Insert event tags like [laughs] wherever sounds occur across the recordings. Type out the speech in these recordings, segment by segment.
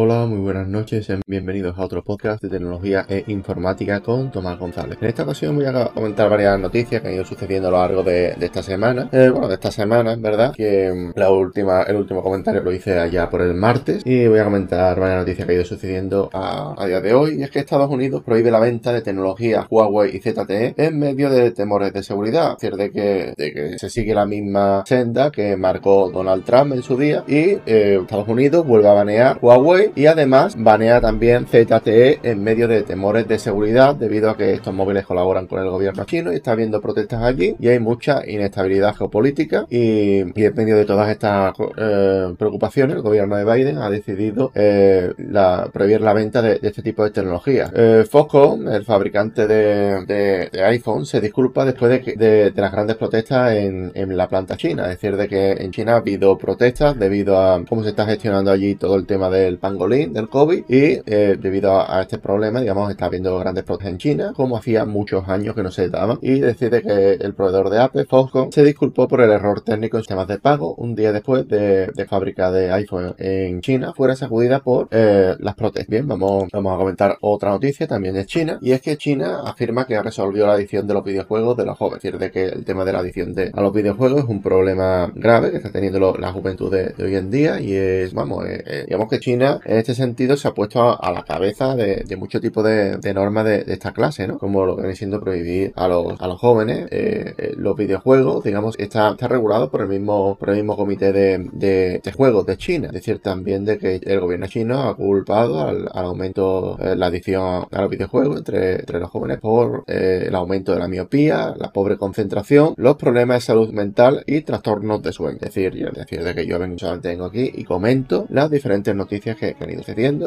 Hola, muy buenas noches, bienvenidos a otro podcast de tecnología e informática con Tomás González. En esta ocasión voy a comentar varias noticias que han ido sucediendo a lo largo de, esta semana. Eh, bueno, de esta semana, en verdad, que mm, la última, el último comentario lo hice allá por el martes y voy a comentar varias noticias que han ido sucediendo a, día de hoy. Y es que Estados Unidos prohíbe la venta de tecnología Huawei y ZTE en medio de temores de seguridad. Es decir, de que, de que se sigue la misma senda que marcó Donald Trump en su día y eh, Estados Unidos vuelve a banear Huawei y además banea también ZTE en medio de temores de seguridad debido a que estos móviles colaboran con el gobierno chino y está habiendo protestas allí y hay mucha inestabilidad geopolítica y, en medio de todas estas eh, preocupaciones el gobierno de Biden ha decidido eh, la, prohibir la venta de, este tipo de tecnología. Eh, Foxconn, el fabricante de, iPhone, se disculpa después de, las grandes protestas en, en, la planta china, es decir, de que en China ha habido protestas debido a cómo se está gestionando allí todo el tema del pan del COVID y eh, debido a, este problema, digamos, está habiendo grandes protestas en China, como hacía muchos años que no se daban, y decide que el proveedor de Apple, Foxconn, se disculpó por el error técnico en sistemas de pago un día después de, fábrica de iPhone en China fuera sacudida por eh, las protestas. Bien, vamos, vamos a comentar otra noticia también de China, y es que China afirma que resolvió la adicción de los videojuegos de los jóvenes, es decir, de que el tema de la adicción de, a los videojuegos es un problema grave que está teniendo la juventud de, hoy en día, y es, vamos, eh, digamos que China en este sentido se ha puesto a, la cabeza de, mucho tipo de, normas de, esta clase, ¿no? Como lo que viene siendo prohibir a los, a los jóvenes eh, eh, los videojuegos, digamos, está, está regulado por el mismo, por el mismo comité de, juegos de China. Es decir, también de que el gobierno chino ha culpado al, aumento, eh, la adicción a los videojuegos entre, entre los jóvenes por el aumento de la miopía, la pobre concentración, los problemas de salud mental y trastornos de sueño. Es decir, es decir, de que yo vengo, tengo aquí y comento las diferentes noticias que, que han ido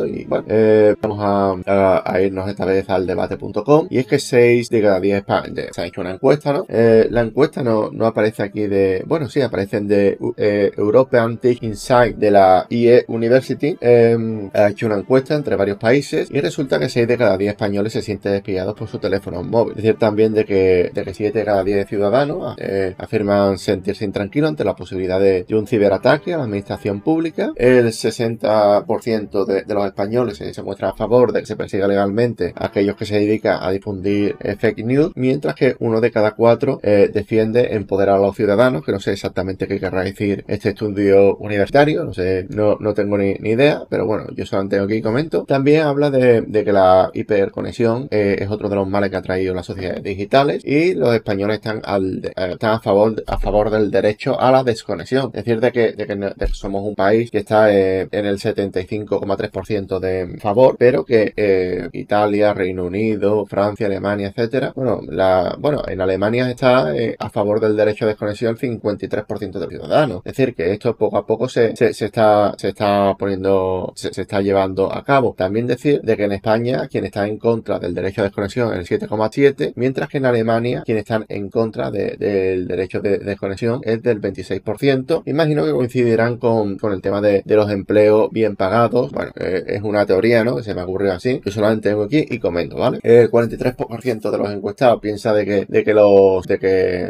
y bueno, eh, vamos a, irnos esta vez al debate.com y es que 6 de cada 10 se ha hecho una encuesta, ¿no? Eh, la encuesta no, no aparece aquí de, bueno, sí, aparecen de eh, European Tech Insight de la IE University, em, ha hecho una encuesta entre varios países y resulta que 6 de cada 10 españoles se sienten despillados por su teléfono móvil. Es decir, también de que, de que 7 de cada 10 ciudadanos afirman sentirse intranquilos ante la posibilidad de, de un ciberataque a la administración pública. El 60% de, los españoles se, muestra a favor de que se persiga legalmente a aquellos que se dedican a difundir eh, fake news, mientras que uno de cada cuatro eh, defiende empoderar a los ciudadanos, que no sé exactamente qué querrá decir este estudio universitario, no sé, no, no tengo ni, idea, pero bueno, yo solamente aquí comento. También habla de, que la hiperconexión eh, es otro de los males que ha traído las sociedades digitales y los españoles están, al, están a, favor, a favor del derecho a la desconexión, es decir, de que, de que somos un país que está en el 75,3% de favor, pero que eh, Italia, Reino Unido, Francia, Alemania, etcétera, bueno, la, bueno, en Alemania está eh, a favor del derecho de desconexión el 53% de ciudadanos. Es decir, que esto poco a poco se, se, está, se está poniendo, se, está llevando a cabo. También decir de que en España quien está en contra del derecho de desconexión es el 7,7, mientras que en Alemania quien están en contra del derecho de, desconexión es del 26%. Imagino que coincidirán con, con el tema de, de los empleos bien pagados. Bueno, es una teoría, ¿no? Que se me ocurrió así. Yo solamente tengo aquí y comento, ¿vale? El 43% de los encuestados piensa de que, de que los, de que,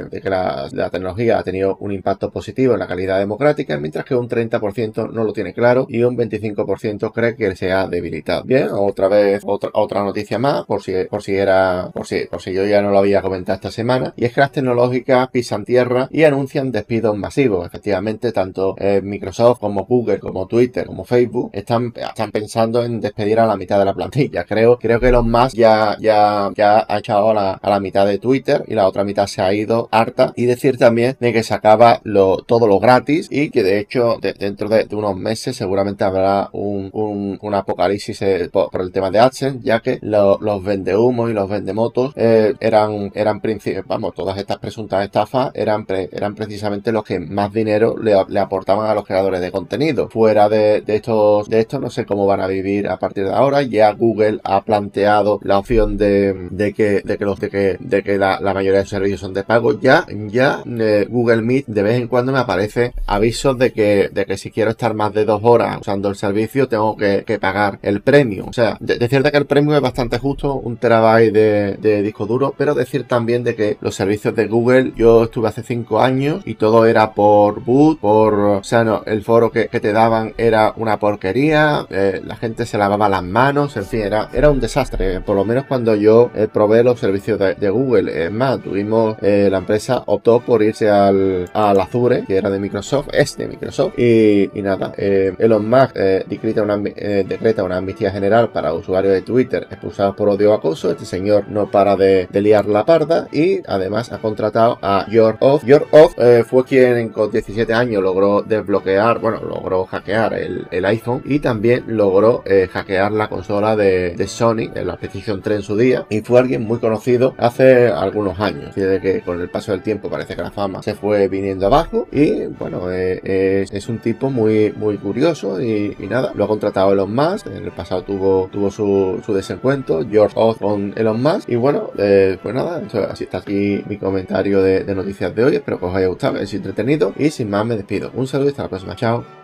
de que la, tecnología ha tenido un impacto positivo en la calidad democrática, mientras que un 30% no lo tiene claro y un 25% cree que se ha debilitado. Bien, otra vez, otra, otra noticia más, por si, por si era, por si, por si yo ya no lo había comentado esta semana, y es que las tecnológicas pisan tierra y anuncian despidos masivos. Efectivamente, tanto eh, Microsoft como Google, como Twitter, como Facebook están, están pensando en despedir a la mitad de la plantilla. [laughs] Creo, creo que los más ya, ya, ya ha echado a la, mitad de Twitter y la otra mitad se ha ido harta. Y decir también de que se acaba lo, todo lo gratis y que de hecho dentro de, unos meses seguramente habrá un, un, apocalipsis eh, por, el tema de AdSense, ya que los vendehumos y los vendemotos eh, eran, eran vamos, todas estas presuntas estafas eran, eran precisamente los que más dinero le, le, aportaban a los creadores de contenido. Fuera de, de estos, de estos no sé cómo van a vivir a partir de ahora. Ya Google ha planteado la opción de, de que, de que los, de que, de que la, mayoría de servicios son de pago. Ya, ya eh, Google Meet de vez en cuando me aparece avisos de que, de que si quiero estar más de dos horas usando el servicio tengo que, pagar el premio. O sea, de, decir que el premio es bastante justo, un terabyte de, disco duro, pero decir también de que los servicios de Google, yo estuve hace cinco años y todo era por boot, por, o sea, no, el foro que te daban era una porquería eh, la gente se lavaba las manos, en fin, era, era un desastre. Por lo menos cuando yo eh, probé los servicios de, Google. Es más, tuvimos, eh, la empresa optó por irse al, al Azure, que era de Microsoft, es de Microsoft. Y, nada, Elon Musk decreta, una, decreta una amnistía general para usuarios de Twitter expulsados por odio acoso. Este señor no para de, liar la parda y además ha contratado a George Off. George Off fue quien con 17 años logró desbloquear, bueno, logró hackear el, el iPhone y también logró eh, hackear la consola de, de Sony, en la PlayStation 3 en su día, y fue alguien muy conocido hace algunos años. Así de que con el paso del tiempo parece que la fama se fue viniendo abajo y bueno, eh, es, un tipo muy, muy curioso y, nada, lo ha contratado Elon Musk, en el pasado tuvo, tuvo su, su desencuentro, George Oz con Elon Musk y bueno, eh, pues nada, así está aquí mi comentario de, de noticias de hoy, espero que os haya gustado, que haya sido entretenido y sin más me despido. Un saludo y hasta la próxima, chao.